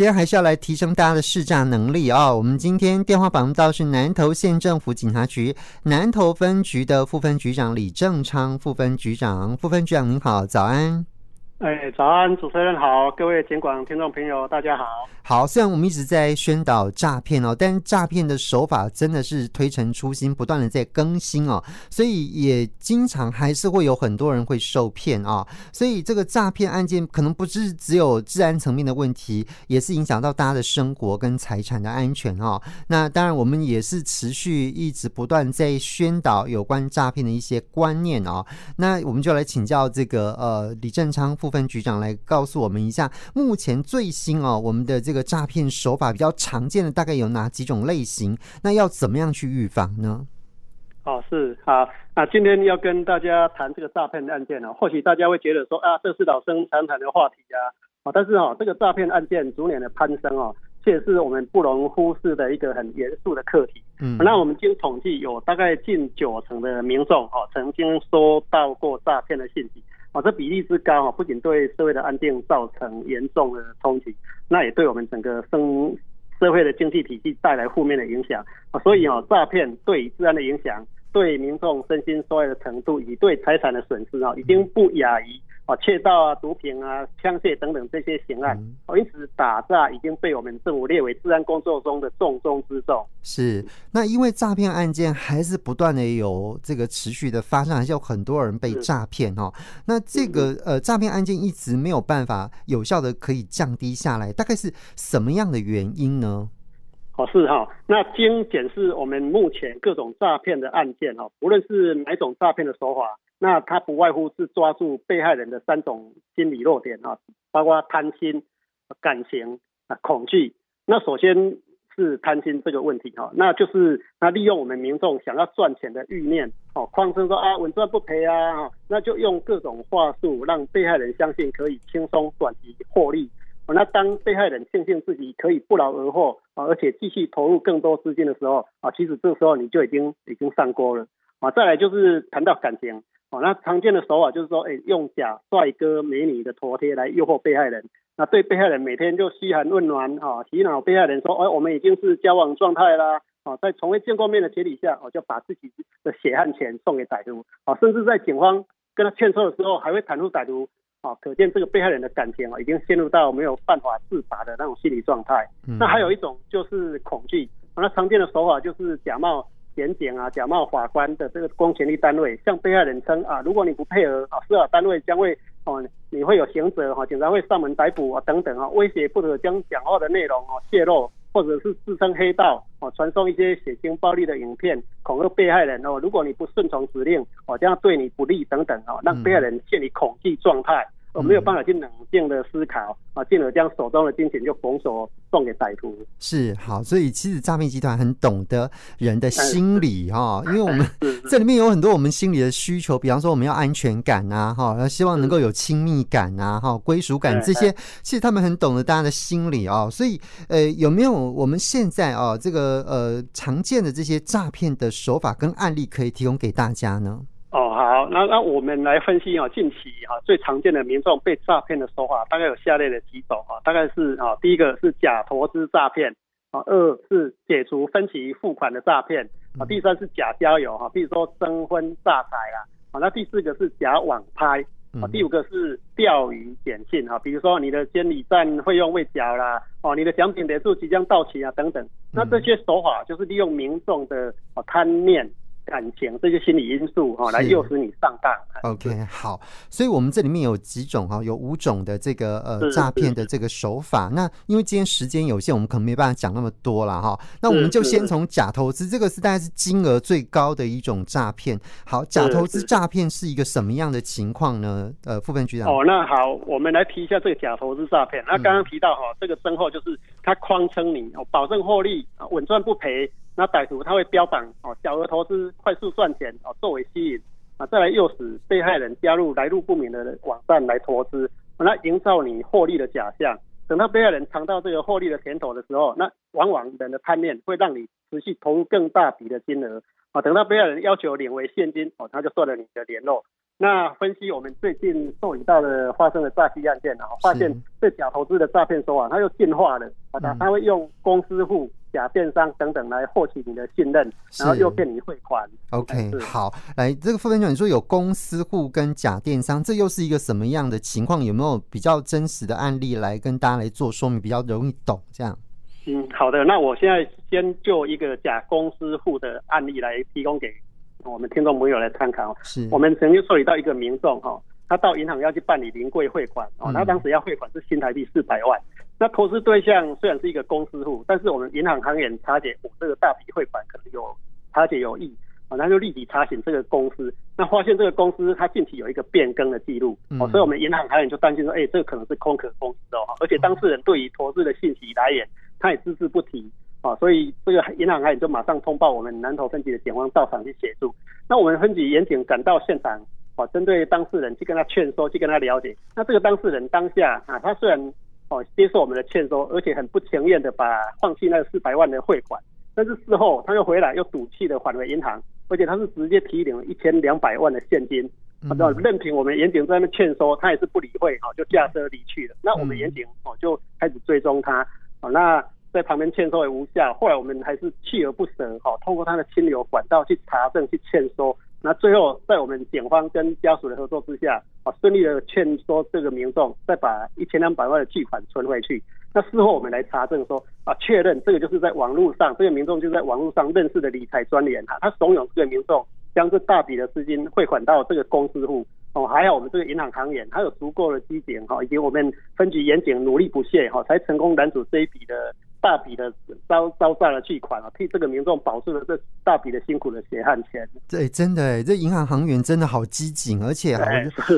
今天还是要来提升大家的试驾能力啊、我们今天电话访问到是南投县政府警察局南投分局的副分局长李正昌副分局长，副分局长您好，早安。哎，早安，主持人好，各位警管听众朋友，大家好。好，虽然我们一直在宣导诈骗哦，但诈骗的手法真的是推陈出新，不断的在更新哦，所以也经常还是会有很多人会受骗啊。所以这个诈骗案件可能不是只有治安层面的问题，也是影响到大家的生活跟财产的安全哈。那当然，我们也是持续一直不断在宣导有关诈骗的一些观念啊。那我们就来请教这个呃李正昌副分局长来告诉我们一下，目前最新哦，我们的这个诈骗手法比较常见的大概有哪几种类型？那要怎么样去预防呢？哦，是好，那今天要跟大家谈这个诈骗案件呢，或许大家会觉得说啊，这是老生常谈的话题啊，啊，但是哦，这个诈骗案件逐年的攀升哦，却是我们不容忽视的一个很严肃的课题。嗯，那我们经统计，有大概近九成的民众哦，曾经收到过诈骗的信息。啊，这比例之高啊，不仅对社会的安定造成严重的冲击，那也对我们整个生社会的经济体系带来负面的影响啊。所以啊，诈骗对治安的影响，对民众身心受害的程度，以及对财产的损失啊，已经不亚于。啊，窃盗啊，毒品啊，枪械等等这些刑案，哦，因此打诈已经被我们政府列为治安工作中的重中之重。是，那因为诈骗案件还是不断的有这个持续的发生，还是有很多人被诈骗哈。那这个呃诈骗案件一直没有办法有效的可以降低下来，大概是什么样的原因呢？哦，是哈。那经检视我们目前各种诈骗的案件哈，无论是哪种诈骗的手法。那它不外乎是抓住被害人的三种心理弱点啊，包括贪心、感情啊、恐惧。那首先是贪心这个问题哈，那就是那利用我们民众想要赚钱的欲念哦，谎称说啊稳赚不赔啊，那就用各种话术让被害人相信可以轻松短期获利。那当被害人庆幸自己可以不劳而获啊，而且继续投入更多资金的时候啊，其实这时候你就已经已经上钩了啊。再来就是谈到感情。哦，那常见的手法就是说，哎，用假帅哥美女的头贴来诱惑被害人，那对被害人每天就嘘寒问暖，啊，洗脑被害人说，哎，我们已经是交往状态啦，啊，在从未见过面的前提下，哦，就把自己的血汗钱送给歹徒，啊，甚至在警方跟他劝说的时候，还会袒护歹徒，啊，可见这个被害人的感情啊，已经陷入到没有办法自拔的那种心理状态。嗯。那还有一种就是恐惧，那常见的手法就是假冒。检警啊，假冒法官的这个公权力单位，向被害人称啊，如果你不配合啊，司法单位将会哦，你会有刑责哈，警察会上门逮捕啊，等等啊，威胁不得将讲话的内容哦泄露，或者是自称黑道哦，传送一些血腥暴力的影片，恐吓被害人哦，如果你不顺从指令哦，这样对你不利等等哦，让被害人陷于恐惧状态。我没有办法去冷静的思考啊，进而将手中的金钱就拱手送给歹徒。是好，所以其实诈骗集团很懂得人的心理哈，因为我们这里面有很多我们心理的需求，比方说我们要安全感啊，哈，希望能够有亲密感啊，哈，归属感这些，其实他们很懂得大家的心理啊。所以呃，有没有我们现在啊这个呃常见的这些诈骗的手法跟案例可以提供给大家呢？哦，好，那那我们来分析啊，近期啊最常见的民众被诈骗的手法，大概有下列的几种啊，大概是啊，第一个是假投资诈骗啊，二是解除分期付款的诈骗啊，第三是假交友哈，比如说征婚诈财啊，啊，那第四个是假网拍啊，第五个是钓鱼简讯啊，比如说你的监理站费用未缴啦，哦，你的奖品点数即将到期啊等等，那这些手法就是利用民众的啊贪念。感情这些心理因素哈，来诱使你上当。OK，好，所以我们这里面有几种哈，有五种的这个呃诈骗的这个手法。那因为今天时间有限，我们可能没办法讲那么多了哈。那我们就先从假投资，这个是大概是金额最高的一种诈骗。好，假投资诈骗是一个什么样的情况呢？呃，副分局长。哦，那好，我们来提一下这个假投资诈骗。那刚刚提到哈，这个身后就是他谎称你哦，保证获利啊，稳赚不赔。那歹徒他会标榜哦，小额投资快速赚钱哦，作为吸引啊，再来诱使被害人加入来路不明的网站来投资，那营造你获利的假象。等到被害人尝到这个获利的甜头的时候，那往往人的贪念会让你持续投入更大笔的金额啊。等到被害人要求领回现金哦，他就断了你的联络那分析我们最近受理到的发生的诈欺案件，然后发现这假投资的诈骗手法，它又进化了，啊，它会用公司户、假电商等等来获取你的信任，然后诱骗你汇款。OK，好，来这个副分局长，你说有公司户跟假电商，这又是一个什么样的情况？有没有比较真实的案例来跟大家来做说明，比较容易懂？这样。嗯，好的，那我现在先就一个假公司户的案例来提供给。我们听众朋友来参考，是我们曾经受理到一个民众哈，他到银行要去办理临柜汇款哦，他当时要汇款是新台币四百万，那投资对象虽然是一个公司户，但是我们银行行员查解我这个大笔汇款可能有查解有异啊，那就立即查询这个公司，那发现这个公司它近期有一个变更的记录哦，所以我们银行行员就担心说，哎，这个可能是空壳公司哦，而且当事人对于投资的信息来源他也只字不提。啊，所以这个银行还就马上通报我们南投分局的警方到场去协助。那我们分局员警赶到现场，啊，针对当事人去跟他劝说，去跟他了解。那这个当事人当下啊，他虽然哦接受我们的劝说，而且很不情愿的把放弃那个四百万的汇款，但是事后他又回来又赌气的返回银行，而且他是直接提领了一千两百万的现金。啊，任凭我们严警在那边劝说，他也是不理会，哦，就驾车离去了。那我们严警哦就开始追踪他，哦，那。在旁边劝说也无效，后来我们还是锲而不舍，哦，通过他的亲友管道去查证、去劝说，那最后在我们检方跟家属的合作之下，啊，顺利的劝说这个民众再把一千两百万的巨款存回去。那事后我们来查证说，啊，确认这个就是在网络上，这个民众就在网络上认识的理财专员哈，他怂恿这个民众将这大笔的资金汇款到这个公司户，哦，还好我们这个银行行员他有足够的机警哈，以及我们分局严警努力不懈哈，才成功拦阻这一笔的。大笔的招招债了巨款啊，替这个民众保住了这大笔的辛苦的血汗钱。对，真的哎，这银行行员真的好机警，而且好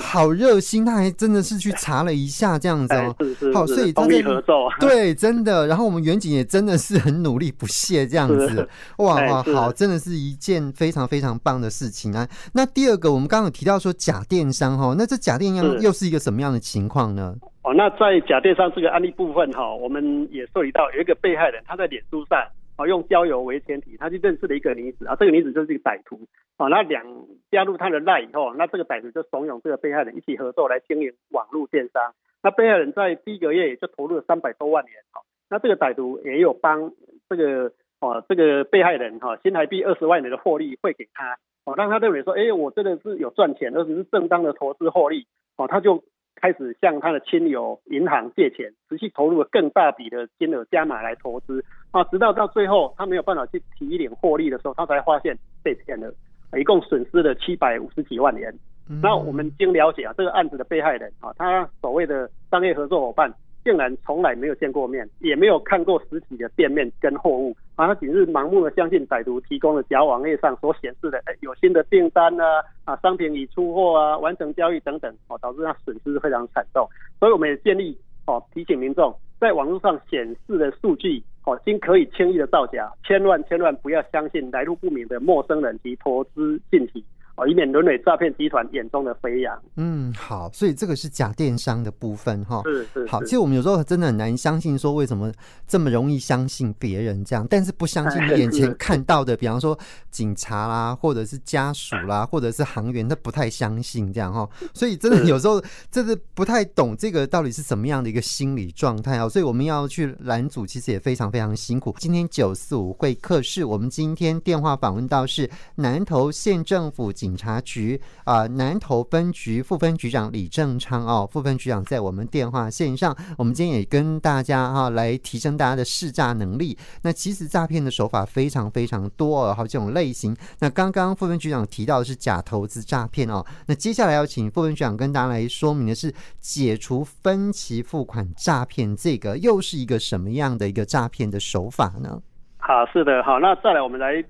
好热心，他还真的是去查了一下这样子哦。是是，好，所以通力合作。对，真的。然后我们远景也真的是很努力不懈这样子。哇哇，好，真的是一件非常非常棒的事情啊。那第二个，我们刚刚有提到说假电商哈，那这假电商又是一个什么样的情况呢？哦，那在假电商这个案例部分哈，我们也受理到有一个被害人，他在脸书上啊用交友为前提，他去认识了一个女子啊，这个女子就是一个歹徒哦，那两加入他的赖以后，那这个歹徒就怂恿这个被害人一起合作来经营网络电商，那被害人在第一个月也就投入了三百多万元，那这个歹徒也有帮这个哦这个被害人哈新台币二十万元的获利汇给他，哦让他认为说，哎，我真的是有赚钱，而且是正当的投资获利，哦他就。开始向他的亲友、银行借钱，持续投入了更大笔的金额加码来投资啊，直到到最后他没有办法去提领获利的时候，他才发现被骗了，一共损失了七百五十几万元。那我们经了解啊，这个案子的被害人啊，他所谓的商业合作伙伴。竟然从来没有见过面，也没有看过实体的店面跟货物，啊，他仅是盲目的相信歹徒提供的假网页上所显示的，哎，有新的订单啊，啊，商品已出货啊，完成交易等等，哦，导致他损失非常惨重。所以我们也建议，哦，提醒民众，在网络上显示的数据，哦，经可以轻易的造假，千万千万不要相信来路不明的陌生人及投资信息。哦，以免沦为诈骗集团眼中的肥羊。嗯，好，所以这个是假电商的部分哈。是是。好，其实我们有时候真的很难相信，说为什么这么容易相信别人这样，但是不相信你眼前看到的，比方说警察啦，或者是家属啦，或者是行员，他不太相信这样哈。所以真的有时候真的不太懂这个到底是什么样的一个心理状态啊。所以我们要去拦阻，其实也非常非常辛苦。今天九四五会客室，我们今天电话访问到是南投县政府。警察局啊、南投分局副分局长李正昌哦，副分局长在我们电话线上。我们今天也跟大家哈、啊、来提升大家的识诈能力。那其实诈骗的手法非常非常多哦，好几种类型。那刚刚副分局长提到的是假投资诈骗哦，那接下来要请副分局长跟大家来说明的是解除分期付款诈骗，这个又是一个什么样的一个诈骗的手法呢？好，是的，好，那再来我们来。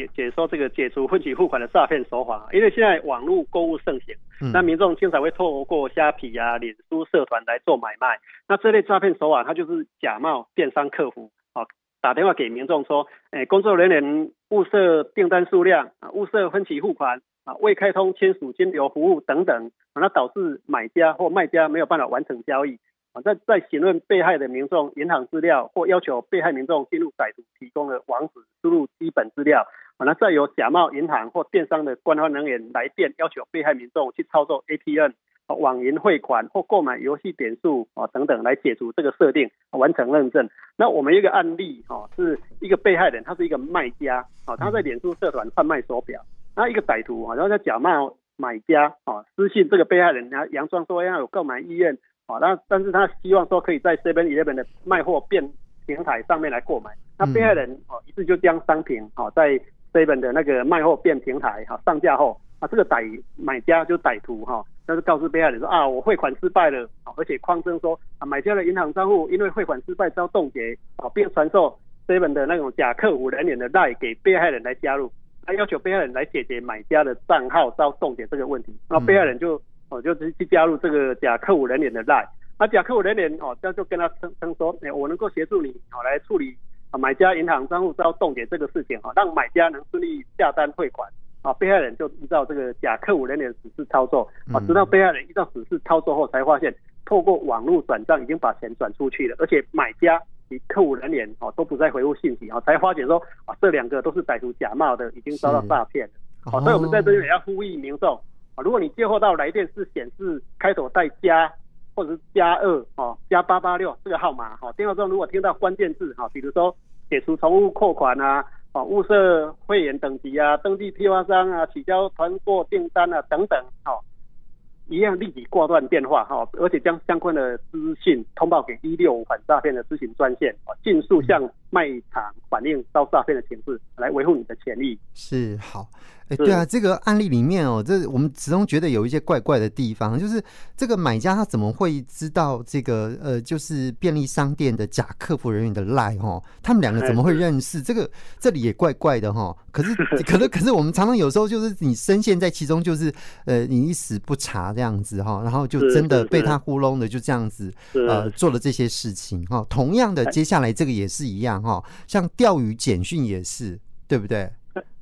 解解说这个解除分期付款的诈骗手法，因为现在网络购物盛行，那民众经常会透过虾皮啊、脸书社团来做买卖。那这类诈骗手法，它就是假冒电商客服，啊，打电话给民众说，哎，工作人员误设订单数量啊，误设分期付款啊，未开通签署金流服务等等，那导致买家或卖家没有办法完成交易。啊，在在询问被害的民众银行资料，或要求被害民众进入歹徒提供的网址，输入基本资料。那再由假冒银行或电商的官方人员来电，要求被害民众去操作 ATM、网银汇款或购买游戏点数啊等等，来解除这个设定，完成认证。那我们一个案例哈，是一个被害人，他是一个卖家啊，他在脸书社团贩卖手表，那一个歹徒啊，然后在假冒买家啊，私信这个被害人，然后佯装说要有购买意愿啊，那但是他希望说可以在 Seven Eleven 的卖货变平台上面来购买，那被害人哦，于是就将商品哦在 Seven 的那个卖货变平台哈上架后，啊这个歹买家就歹徒哈，那就告诉被害人说啊我汇款失败了，而且匡称说啊买家的银行账户因为汇款失败遭冻结啊，并传授 Seven 的那种假客服人员的 lie 给被害人来加入，他要求被害人来解决买家的账号遭冻结这个问题，那被害人就哦就去加入这个假客服人员的 lie。那假客户人员哦，这样就跟他称称说，哎，我能够协助你哦来处理啊买家银行账户遭冻结这个事情哈，让买家能顺利下单汇款啊。被害人就依照这个假客服人员指示操作啊，直到被害人依照指示操作后，才发现透过网络转账已经把钱转出去了，而且买家及客服人员哦都不再回复信息啊，才发现说啊这两个都是歹徒假冒的，已经遭到诈骗了。好，所以我们在这里也要呼吁民众啊，如果你接获到来电是显示开头带加。或者是加二哦，加八八六这个号码哈，电话中如果听到关键字哈，比如说解除重复扣款啊，哦，物色会员等级啊，登记批发商啊，取消团购订单啊等等，哦，一样立即挂断电话哈，而且将相关的资讯通报给一六五反诈骗的咨询专线，哦，尽速向卖场反映遭诈骗的情势，来维护你的权益。是好。哎，对啊，这个案例里面哦，这我们始终觉得有一些怪怪的地方，就是这个买家他怎么会知道这个呃，就是便利商店的假客服人员的赖哈？他们两个怎么会认识？这个这里也怪怪的哈。可是，可是，可是我们常常有时候就是你深陷在其中，就是呃，你一时不查这样子哈，然后就真的被他糊弄的就这样子呃做了这些事情哈。同样的，接下来这个也是一样哈，像钓鱼简讯也是，对不对？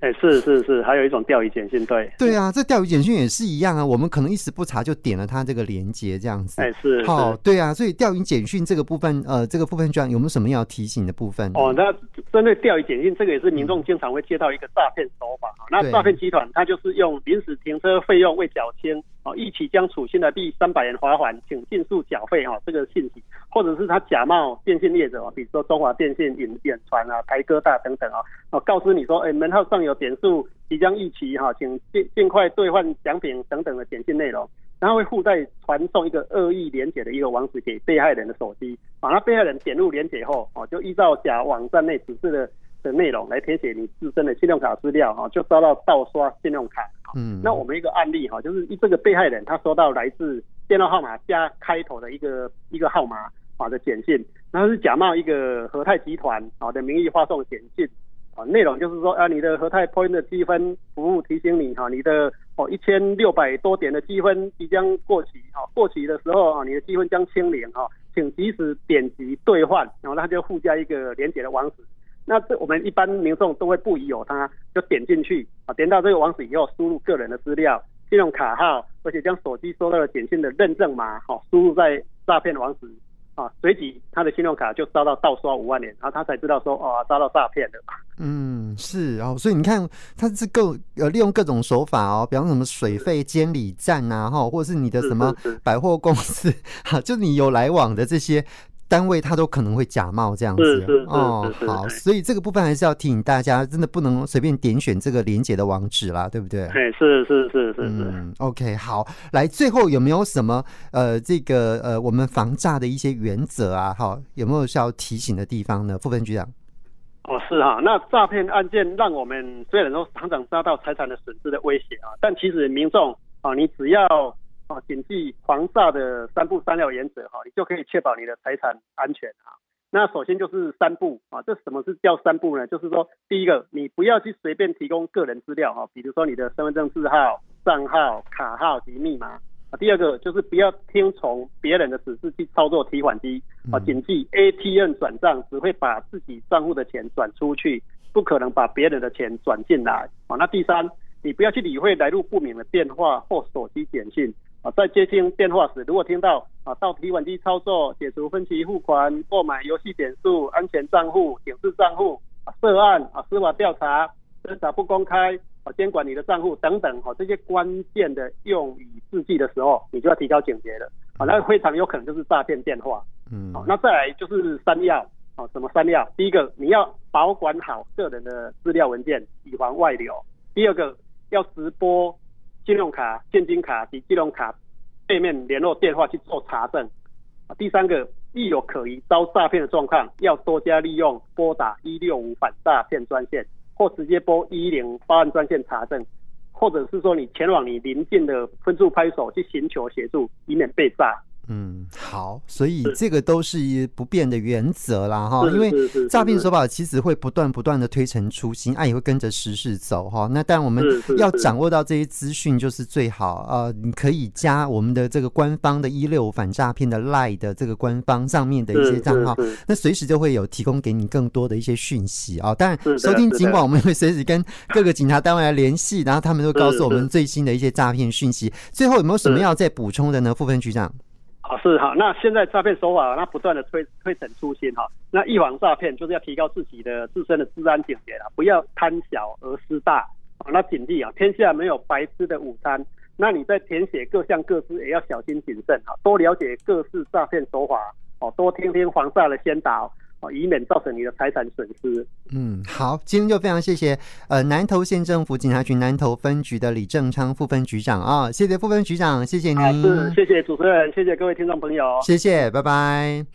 哎，是是是，还有一种钓鱼简讯，对对啊，这钓鱼简讯也是一样啊。我们可能一时不查就点了它这个连接，这样子。哎，是好，对啊。所以钓鱼简讯这个部分，呃，这个部分，这样有没有什么要提醒的部分？哦，那针对钓鱼简讯，这个也是民众经常会接到一个诈骗手法。嗯、那诈骗集团他就是用临时停车费用未缴清，哦，一起将处新台币三百元罚款，请尽速缴费哈，这个信息，或者是他假冒电信业者，比如说中华电信、远远传啊、台哥大等等啊，哦，告知你说，哎，门号上有点数。即将逾期哈，请尽尽快兑换奖品等等的简讯内容，然后会附带传送一个恶意连结的一个网址给被害人的手机，啊，那被害人点入连结后，哦，就依照假网站内指示的的内容来填写你自身的信用卡资料，哈，就遭到盗刷信用卡。嗯，那我们一个案例哈，就是这个被害人他收到来自电话号码加开头的一个一个号码啊的简讯，然后是假冒一个和泰集团啊的名义发送简讯。内容就是说啊，你的和泰 Point 的积分服务提醒你哈，你的哦一千六百多点的积分即将过期哈，过期的时候啊，你的积分将清零哈，请及时点击兑换，然后他就附加一个连接的网址。那这我们一般民众都会不疑有他，就点进去啊，点到这个网址以后，输入个人的资料、信用卡号，而且将手机收到的简讯的认证码哈，输入在诈骗网址。啊，随即他的信用卡就遭到盗刷五万元，然后他才知道说，哦，遭到诈骗了。嗯，是哦，所以你看，他是各呃利用各种手法哦，比方什么水费监理站啊，哈，或者是你的什么百货公司，哈，就你有来往的这些。单位他都可能会假冒这样子哦，好，所以这个部分还是要提醒大家，真的不能随便点选这个连接的网址啦，对不对？哎，是是是是是，嗯，OK，好，来，最后有没有什么呃，这个呃，我们防诈的一些原则啊？哈，有没有需要提醒的地方呢？副分局长？哦，是哈，那诈骗案件让我们虽然说常常遭到财产的损失的威胁啊，但其实民众啊，你只要。啊，谨记防诈的三不三要原则哈，你就可以确保你的财产安全啊。那首先就是三不啊，这什么是叫三不呢？就是说，第一个，你不要去随便提供个人资料哈，比如说你的身份证字号、账号、卡号及密码啊。第二个就是不要听从别人的指示去操作提款机啊。谨记 ATM 转账只会把自己账户的钱转出去，不可能把别人的钱转进来啊。那第三，你不要去理会来路不明的电话或手机简讯。啊，在接听电话时，如果听到啊到提款机操作、解除分期付款、购买游戏点数、安全账户、警示账户、涉案啊司法调查、侦查不公开，啊，监管你的账户等等，哈，这些关键的用语字句的时候，你就要提高警觉了，啊，那非常有可能就是诈骗电话，嗯，好，那再来就是三要，哦，什么三要？第一个，你要保管好个人的资料文件，以防外流；第二个，要直拨信用卡、现金卡及金融卡背面联络电话去做查证；第三个，遇有可疑遭诈骗的状况，要多加利用拨打一六五反诈骗专线。或直接拨一一零报案专线查证，或者是说你前往你邻近的分驻派出所去寻求协助，以免被诈。嗯，好，所以这个都是不变的原则啦，哈，因为诈骗手法其实会不断不断的推陈出新，啊，也会跟着时事走，哈。那但我们要掌握到这些资讯就是最好，呃，你可以加我们的这个官方的一六五反诈骗的 LINE 的这个官方上面的一些账号，那随时就会有提供给你更多的一些讯息啊。当然，收听尽管我们会随时跟各个警察单位来联系，然后他们都会告诉我们最新的一些诈骗讯息。最后有没有什么要再补充的呢？副分局长？好是哈，那现在诈骗手法那不断的推推陈出新哈，那预防诈骗就是要提高自己的自身的治安警觉啊，不要贪小而失大啊。那警惕啊，天下没有白吃的午餐，那你在填写各项各自也要小心谨慎哈，多了解各式诈骗手法哦，多听听黄煞的先导。哦，以免造成你的财产损失。嗯，好，今天就非常谢谢呃南投县政府警察局南投分局的李正昌副分局长啊、哦，谢谢副分局长，谢谢您，是谢谢主持人，谢谢各位听众朋友，谢谢，拜拜。